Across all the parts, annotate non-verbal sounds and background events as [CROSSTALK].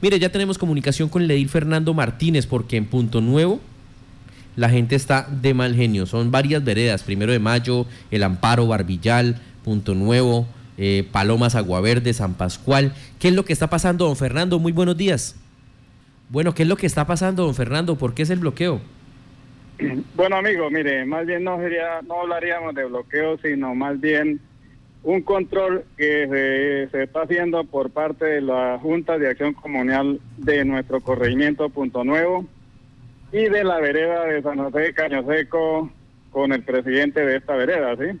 Mire, ya tenemos comunicación con el edil Fernando Martínez, porque en Punto Nuevo la gente está de mal genio. Son varias veredas, primero de mayo, El Amparo, Barbillal, Punto Nuevo, eh, Palomas, Aguaverde, San Pascual. ¿Qué es lo que está pasando, don Fernando? Muy buenos días. Bueno, ¿qué es lo que está pasando, don Fernando? ¿Por qué es el bloqueo? Bueno, amigo, mire, más bien no sería, no hablaríamos de bloqueo, sino más bien un control que se, está haciendo por parte de la Junta de Acción Comunal de nuestro corregimiento Punto Nuevo y de la vereda de San José de Caño Seco con el presidente de esta vereda, ¿sí?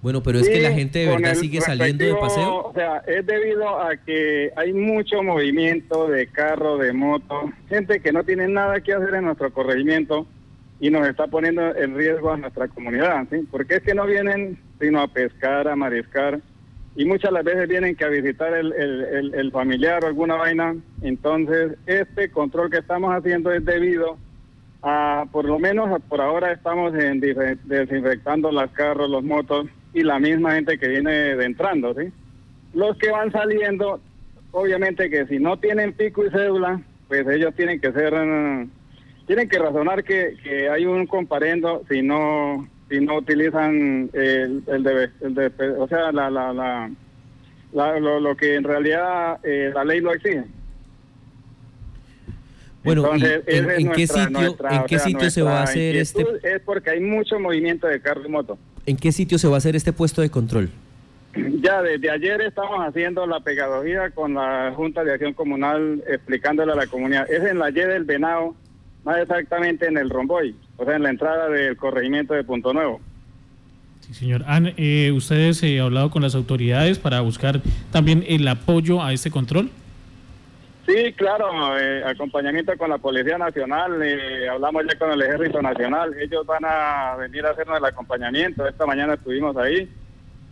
Bueno, pero es que la gente de verdad sigue saliendo de paseo. O sea, es debido a que hay mucho movimiento de carro, de moto, gente que no tiene nada que hacer en nuestro corregimiento y nos está poniendo en riesgo a nuestra comunidad, ¿sí? Porque es que no vienen sino a pescar, a mariscar, y muchas las veces vienen que a visitar el, el, familiar o alguna vaina. Entonces, este control que estamos haciendo es debido a, por lo menos por ahora estamos en, desinfectando las carros, los motos y la misma gente que viene de entrando, ¿sí? Los que van saliendo, obviamente que si no tienen pico y cédula, pues ellos tienen que ser, tienen que razonar que, que hay un comparendo si no si no utilizan el, el, de, o sea, la, la, la, lo, que en realidad eh, la ley lo exige. Bueno, en, qué sitio, ¿en qué sitio se va a hacer este? Es porque hay mucho movimiento de carro y moto. ¿En qué sitio se va a hacer este puesto de control? [CLEARS THROAT] Ya desde ayer estamos haciendo la pegadogía con la Junta de Acción Comunal explicándole a la comunidad. Es en la Y del Venado, más exactamente en el Romboy, o sea, en la entrada del corregimiento de Punto Nuevo. Sí, señor. ¿Han eh, ustedes eh, hablado con las autoridades para buscar también el apoyo a este control? Sí, claro, eh, acompañamiento con la Policía Nacional, eh, hablamos ya con el Ejército Nacional, ellos van a venir a hacernos el acompañamiento, esta mañana estuvimos ahí,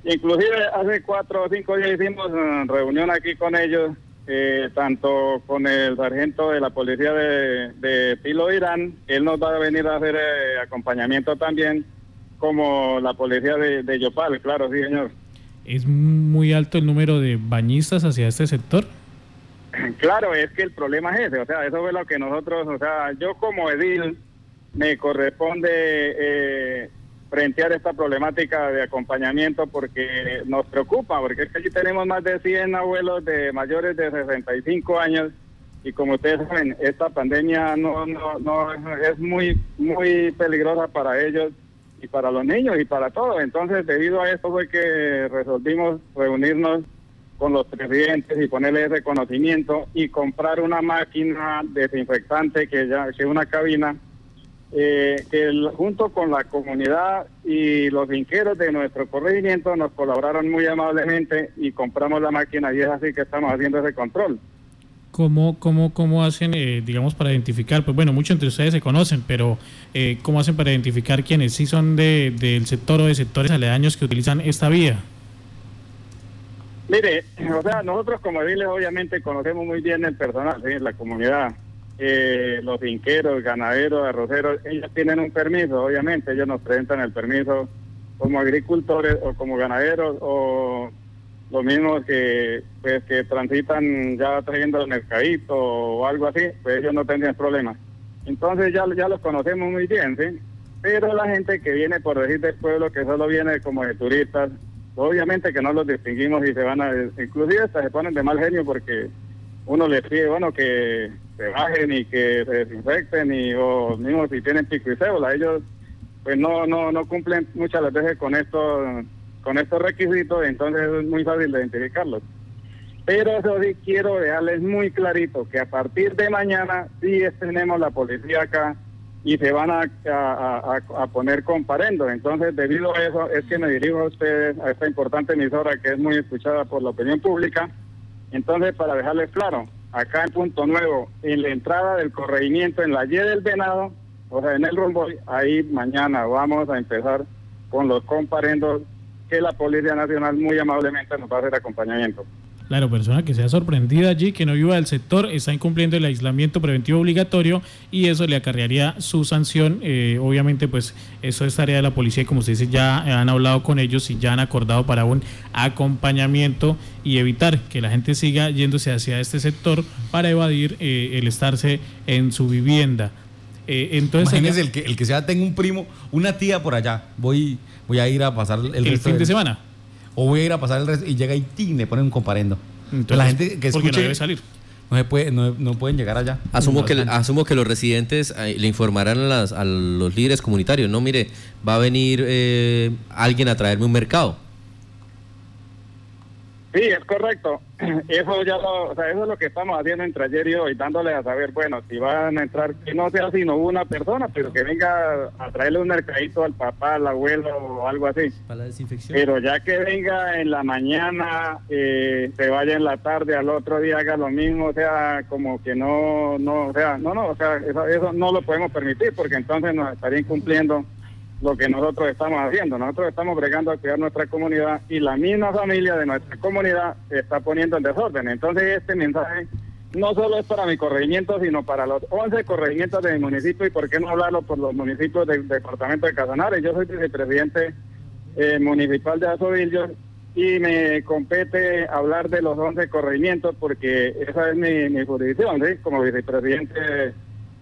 inclusive hace cuatro o cinco días hicimos reunión aquí con ellos eh, tanto con el sargento de la policía de, de Pilo Irán, él nos va a venir a hacer eh, acompañamiento también, como la policía de, Yopal, claro, sí, señor. ¿Es muy alto el número de bañistas hacia este sector? [CLEARS THROAT] Claro, es que el problema es ese, o sea, eso fue lo que nosotros, o sea, yo como edil me corresponde eh, frentear esta problemática de acompañamiento porque nos preocupa, porque es que aquí tenemos más de 100 abuelos de mayores de 65 años y como ustedes saben, esta pandemia no, no, no es muy, muy peligrosa para ellos y para los niños y para todos. Entonces, debido a esto fue que resolvimos reunirnos con los presidentes y ponerle ese conocimiento y comprar una máquina desinfectante que ya que una cabina eh, que junto con la comunidad y los vinqueros de nuestro corregimiento nos colaboraron muy amablemente y compramos la máquina y es así que estamos haciendo ese control. ¿Cómo, cómo, cómo hacen, eh, digamos, para identificar? Pues bueno, muchos entre ustedes se conocen, pero eh, ¿cómo hacen para identificar quiénes sí son de, del sector o de sectores aledaños que utilizan esta vía? Mire, o sea, nosotros como diles obviamente conocemos muy bien el personal, ¿sí? la comunidad, eh, los finqueros, ganaderos, arroceros, ellos tienen un permiso, obviamente, ellos nos presentan el permiso como agricultores o como ganaderos o los mismos que pues que transitan ya trayendo el mercadito o algo así, pues ellos no tendrían problemas. Entonces ya, ya los conocemos muy bien, ¿sí? Pero la gente que viene por decir del pueblo, que solo viene como de turistas, obviamente que no los distinguimos y se van a, inclusive hasta se ponen de mal genio porque uno les pide, bueno, que se bajen y que se desinfecten y o mismo si tienen pico y cédula, ellos pues no no no cumplen muchas veces con estos con estos requisitos, entonces es muy fácil de identificarlos. Pero eso sí quiero dejarles muy clarito que a partir de mañana sí tenemos la policía acá y se van a, a, a, poner comparendo. Entonces, debido a eso, es que me dirijo a ustedes, a esta importante emisora que es muy escuchada por la opinión pública. Entonces, para dejarles claro, acá en Punto Nuevo, en la entrada del corregimiento, en la Y del Venado, o sea, en el Romboy, ahí mañana vamos a empezar con los comparendos que la Policía Nacional muy amablemente nos va a hacer acompañamiento. Claro, persona que sea sorprendida allí, que no viva del sector, está incumpliendo el aislamiento preventivo obligatorio y eso le acarrearía su sanción. Eh, obviamente, pues eso es tarea de la policía y como usted dice, ya han hablado con ellos y ya han acordado para un acompañamiento y evitar que la gente siga yéndose hacia este sector para evadir eh, el estarse en su vivienda. Eh, entonces, Imagínese el que, el que sea, tengo un primo, una tía por allá, voy, voy a ir a pasar el, el fin de semana o voy a ir a pasar el resto y llega y le ponen un comparendo. Entonces, la gente que escuche, no debe salir. No, se puede, no, no, pueden llegar allá. Asumo, que, asumo que los residentes eh, le informarán a, las, a, los líderes comunitarios, no, mire, va a venir eh, alguien a traerme un mercado Sí, es correcto. [CLEARS THROAT] Eso ya lo, o sea, eso es lo que estamos haciendo entre ayer y hoy, dándole a saber, bueno, si van a entrar, que no sea sino una persona, pero que venga a traerle un mercadito al papá, al abuelo o algo así. Para la desinfección. Pero ya que venga en la mañana, eh, se vaya en la tarde, al otro día haga lo mismo, o sea, como que no, no, o sea, no, no, o sea, eso, eso no lo podemos permitir porque entonces nos estaría incumpliendo lo que nosotros estamos haciendo. Nosotros estamos bregando a cuidar nuestra comunidad y la misma familia de nuestra comunidad está poniendo en desorden. Entonces este mensaje no solo es para mi corregimiento, sino para los 11 corregimientos de mi municipio y por qué no hablarlo por los municipios del departamento de Casanares. Yo soy vicepresidente eh, municipal de Azovillos y me compete hablar de los 11 corregimientos porque esa es mi, mi jurisdicción, ¿sí? como vicepresidente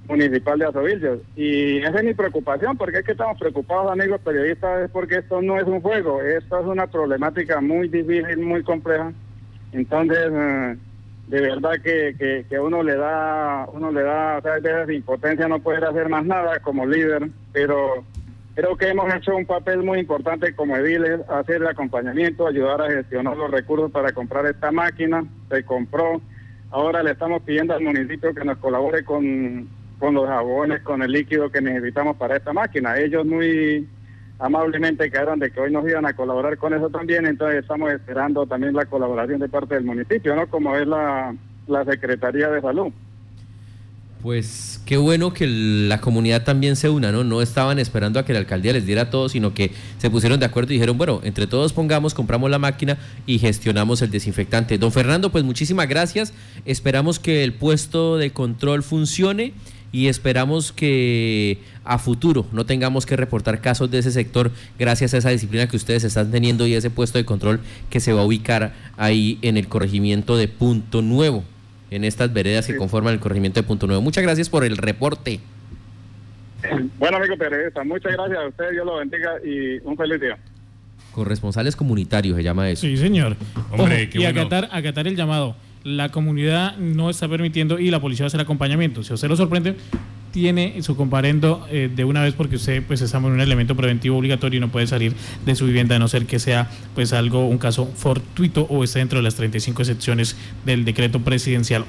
municipal de Azovillos. Y esa es mi preocupación, porque es que estamos preocupados, amigos periodistas, es porque esto no es un juego, esto es una problemática muy difícil, muy compleja. Entonces, eh, de verdad que, que, uno le da, uno le da, o sea, veces impotencia no poder hacer más nada como líder, pero creo que hemos hecho un papel muy importante como ediles, hacer el acompañamiento, ayudar a gestionar los recursos para comprar esta máquina, se compró. Ahora le estamos pidiendo al municipio que nos colabore con con los jabones, con el líquido que necesitamos para esta máquina. Ellos muy amablemente quedaron de que hoy nos iban a colaborar con eso también, entonces estamos esperando también la colaboración de parte del municipio, ¿no? Como es la, la Secretaría de Salud. Pues qué bueno que la comunidad también se una, ¿no? No estaban esperando a que la alcaldía les diera todo, sino que se pusieron de acuerdo y dijeron, bueno, entre todos pongamos, compramos la máquina y gestionamos el desinfectante. Don Fernando, pues muchísimas gracias. Esperamos que el puesto de control funcione y esperamos que a futuro no tengamos que reportar casos de ese sector gracias a esa disciplina que ustedes están teniendo y ese puesto de control que se va a ubicar ahí en el corregimiento de Punto Nuevo, en estas veredas que conforman el corregimiento de Punto Nuevo. Muchas gracias por el reporte. Bueno, amigo periodista, muchas gracias a usted, Dios lo bendiga y un feliz día. Corresponsales comunitarios se llama eso. Sí, señor. Hombre, y acatar, acatar el llamado la comunidad no está permitiendo y la policía va a hacer acompañamiento. Si usted lo sorprende, tiene su comparendo eh, de una vez porque usted pues está en un elemento preventivo obligatorio y no puede salir de su vivienda a no ser que sea pues algo, un caso fortuito o esté dentro de las 35 excepciones del decreto presidencial.